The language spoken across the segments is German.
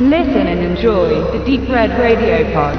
Listen and enjoy the Deep Red Radio Pod.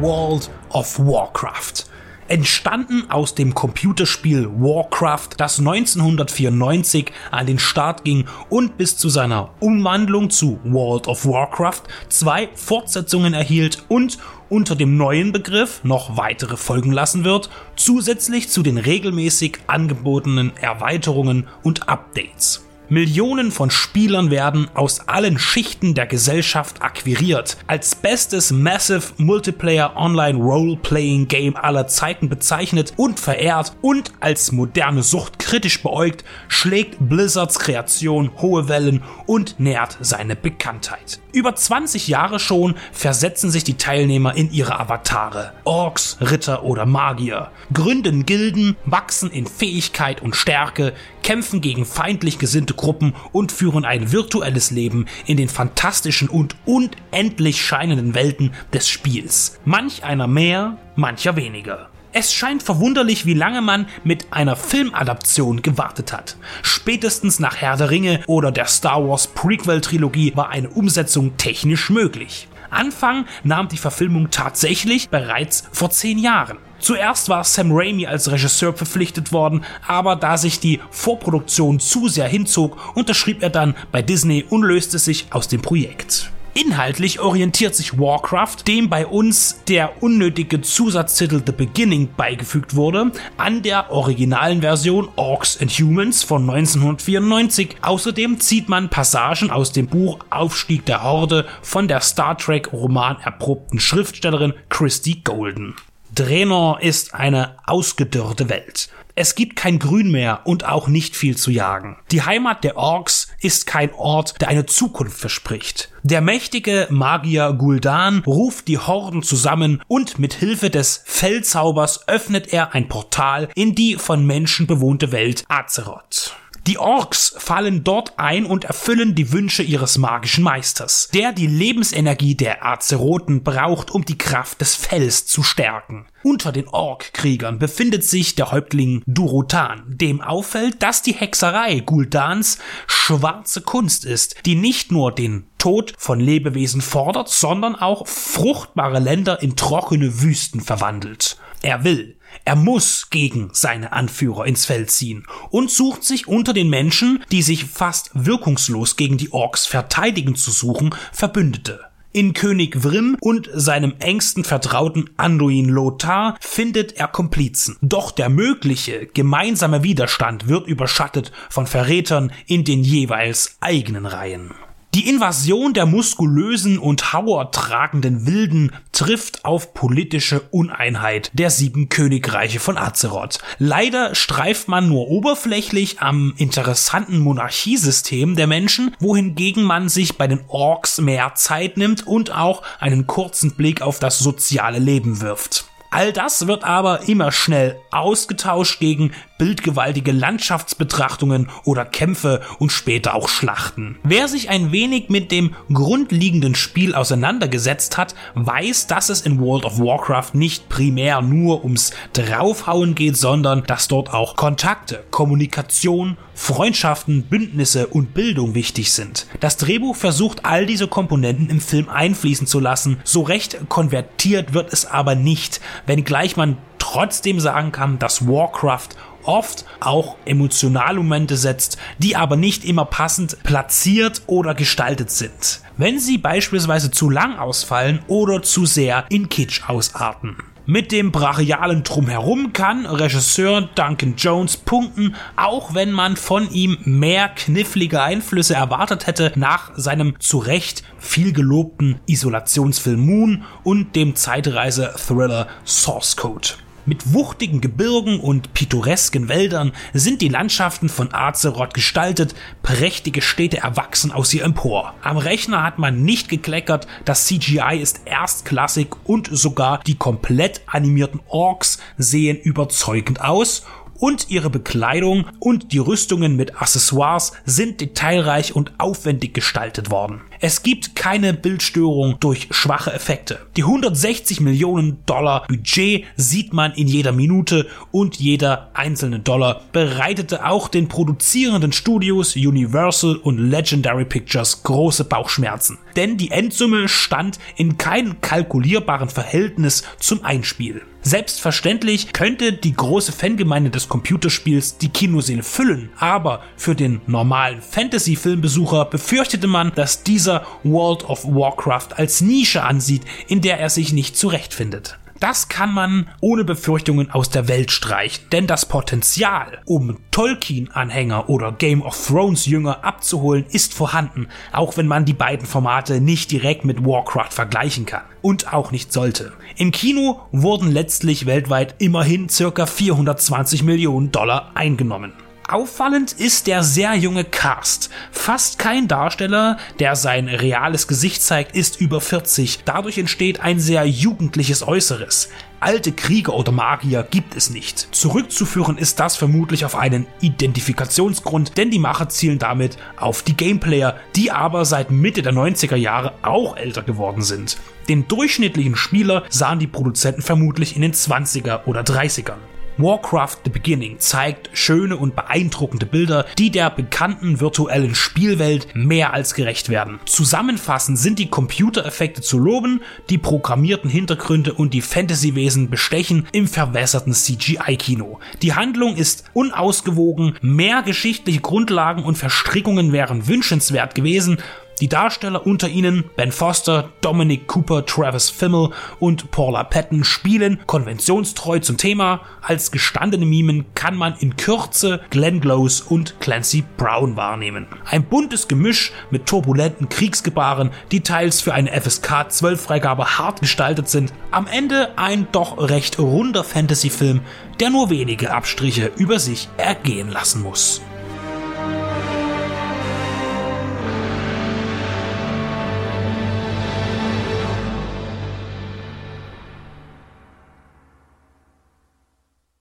World of Warcraft. Entstanden aus dem Computerspiel Warcraft, das 1994 an den Start ging und bis zu seiner Umwandlung zu World of Warcraft zwei Fortsetzungen erhielt und unter dem neuen Begriff noch weitere folgen lassen wird, zusätzlich zu den regelmäßig angebotenen Erweiterungen und Updates. Millionen von Spielern werden aus allen Schichten der Gesellschaft akquiriert. Als bestes Massive Multiplayer Online Role-Playing Game aller Zeiten bezeichnet und verehrt und als moderne Sucht kritisch beäugt, schlägt Blizzards Kreation hohe Wellen und nährt seine Bekanntheit. Über 20 Jahre schon versetzen sich die Teilnehmer in ihre Avatare. Orks, Ritter oder Magier. Gründen Gilden, wachsen in Fähigkeit und Stärke, kämpfen gegen feindlich gesinnte Gruppen und führen ein virtuelles Leben in den fantastischen und unendlich scheinenden Welten des Spiels. Manch einer mehr, mancher weniger. Es scheint verwunderlich, wie lange man mit einer Filmadaption gewartet hat. Spätestens nach Herr der Ringe oder der Star Wars Prequel-Trilogie war eine Umsetzung technisch möglich. Anfang nahm die Verfilmung tatsächlich bereits vor zehn Jahren. Zuerst war Sam Raimi als Regisseur verpflichtet worden, aber da sich die Vorproduktion zu sehr hinzog, unterschrieb er dann bei Disney und löste sich aus dem Projekt. Inhaltlich orientiert sich Warcraft, dem bei uns der unnötige Zusatztitel The Beginning beigefügt wurde, an der originalen Version Orcs and Humans von 1994. Außerdem zieht man Passagen aus dem Buch Aufstieg der Horde von der Star Trek Roman erprobten Schriftstellerin Christy Golden. Draenor ist eine ausgedörrte Welt. Es gibt kein Grün mehr und auch nicht viel zu jagen. Die Heimat der Orks ist kein Ort, der eine Zukunft verspricht. Der mächtige Magier Gul'dan ruft die Horden zusammen und mit Hilfe des Feldzaubers öffnet er ein Portal in die von Menschen bewohnte Welt Azeroth. Die Orks fallen dort ein und erfüllen die Wünsche ihres magischen Meisters, der die Lebensenergie der Azeroten braucht, um die Kraft des Fells zu stärken. Unter den Ork-Kriegern befindet sich der Häuptling Durotan, dem auffällt, dass die Hexerei Guldans schwarze Kunst ist, die nicht nur den Tod von Lebewesen fordert, sondern auch fruchtbare Länder in trockene Wüsten verwandelt. Er will, er muss gegen seine Anführer ins Feld ziehen und sucht sich unter den Menschen, die sich fast wirkungslos gegen die Orks verteidigen zu suchen, Verbündete. In König Vrim und seinem engsten Vertrauten Anduin Lothar findet er Komplizen. Doch der mögliche gemeinsame Widerstand wird überschattet von Verrätern in den jeweils eigenen Reihen. Die Invasion der muskulösen und hauertragenden Wilden trifft auf politische Uneinheit der sieben Königreiche von Azeroth. Leider streift man nur oberflächlich am interessanten Monarchiesystem der Menschen, wohingegen man sich bei den Orks mehr Zeit nimmt und auch einen kurzen Blick auf das soziale Leben wirft. All das wird aber immer schnell ausgetauscht gegen bildgewaltige Landschaftsbetrachtungen oder Kämpfe und später auch Schlachten. Wer sich ein wenig mit dem grundlegenden Spiel auseinandergesetzt hat, weiß, dass es in World of Warcraft nicht primär nur ums Draufhauen geht, sondern dass dort auch Kontakte, Kommunikation, Freundschaften, Bündnisse und Bildung wichtig sind. Das Drehbuch versucht all diese Komponenten im Film einfließen zu lassen, so recht konvertiert wird es aber nicht, wenngleich man trotzdem sagen kann, dass Warcraft oft auch emotionale Momente setzt, die aber nicht immer passend platziert oder gestaltet sind. Wenn sie beispielsweise zu lang ausfallen oder zu sehr in Kitsch ausarten. Mit dem brachialen Drumherum kann Regisseur Duncan Jones punkten, auch wenn man von ihm mehr knifflige Einflüsse erwartet hätte nach seinem zu Recht viel gelobten Isolationsfilm Moon und dem Zeitreise-Thriller Source Code. Mit wuchtigen Gebirgen und pittoresken Wäldern sind die Landschaften von Azeroth gestaltet, prächtige Städte erwachsen aus ihr empor. Am Rechner hat man nicht gekleckert, das CGI ist erstklassig und sogar die komplett animierten Orks sehen überzeugend aus und ihre Bekleidung und die Rüstungen mit Accessoires sind detailreich und aufwendig gestaltet worden. Es gibt keine Bildstörung durch schwache Effekte. Die 160 Millionen Dollar Budget sieht man in jeder Minute und jeder einzelne Dollar bereitete auch den produzierenden Studios Universal und Legendary Pictures große Bauchschmerzen. Denn die Endsumme stand in keinem kalkulierbaren Verhältnis zum Einspiel. Selbstverständlich könnte die große Fangemeinde des Computerspiels die Kinoseele füllen, aber für den normalen Fantasy-Filmbesucher befürchtete man, dass dieser World of Warcraft als Nische ansieht, in der er sich nicht zurechtfindet. Das kann man ohne Befürchtungen aus der Welt streichen, denn das Potenzial, um Tolkien-Anhänger oder Game of Thrones-Jünger abzuholen, ist vorhanden, auch wenn man die beiden Formate nicht direkt mit Warcraft vergleichen kann und auch nicht sollte. Im Kino wurden letztlich weltweit immerhin ca. 420 Millionen Dollar eingenommen. Auffallend ist der sehr junge Cast. Fast kein Darsteller, der sein reales Gesicht zeigt, ist über 40. Dadurch entsteht ein sehr jugendliches Äußeres. Alte Krieger oder Magier gibt es nicht. Zurückzuführen ist das vermutlich auf einen Identifikationsgrund, denn die Macher zielen damit auf die Gameplayer, die aber seit Mitte der 90er Jahre auch älter geworden sind. Den durchschnittlichen Spieler sahen die Produzenten vermutlich in den 20er oder 30ern. Warcraft The Beginning zeigt schöne und beeindruckende Bilder, die der bekannten virtuellen Spielwelt mehr als gerecht werden. Zusammenfassend sind die Computereffekte zu loben, die programmierten Hintergründe und die Fantasywesen bestechen im verwässerten CGI-Kino. Die Handlung ist unausgewogen, mehr geschichtliche Grundlagen und Verstrickungen wären wünschenswert gewesen, die Darsteller unter ihnen Ben Foster, Dominic Cooper, Travis Fimmel und Paula Patton spielen konventionstreu zum Thema. Als gestandene Mimen kann man in Kürze Glenn Close und Clancy Brown wahrnehmen. Ein buntes Gemisch mit turbulenten Kriegsgebaren, die teils für eine FSK 12 Freigabe hart gestaltet sind. Am Ende ein doch recht runder Fantasy-Film, der nur wenige Abstriche über sich ergehen lassen muss.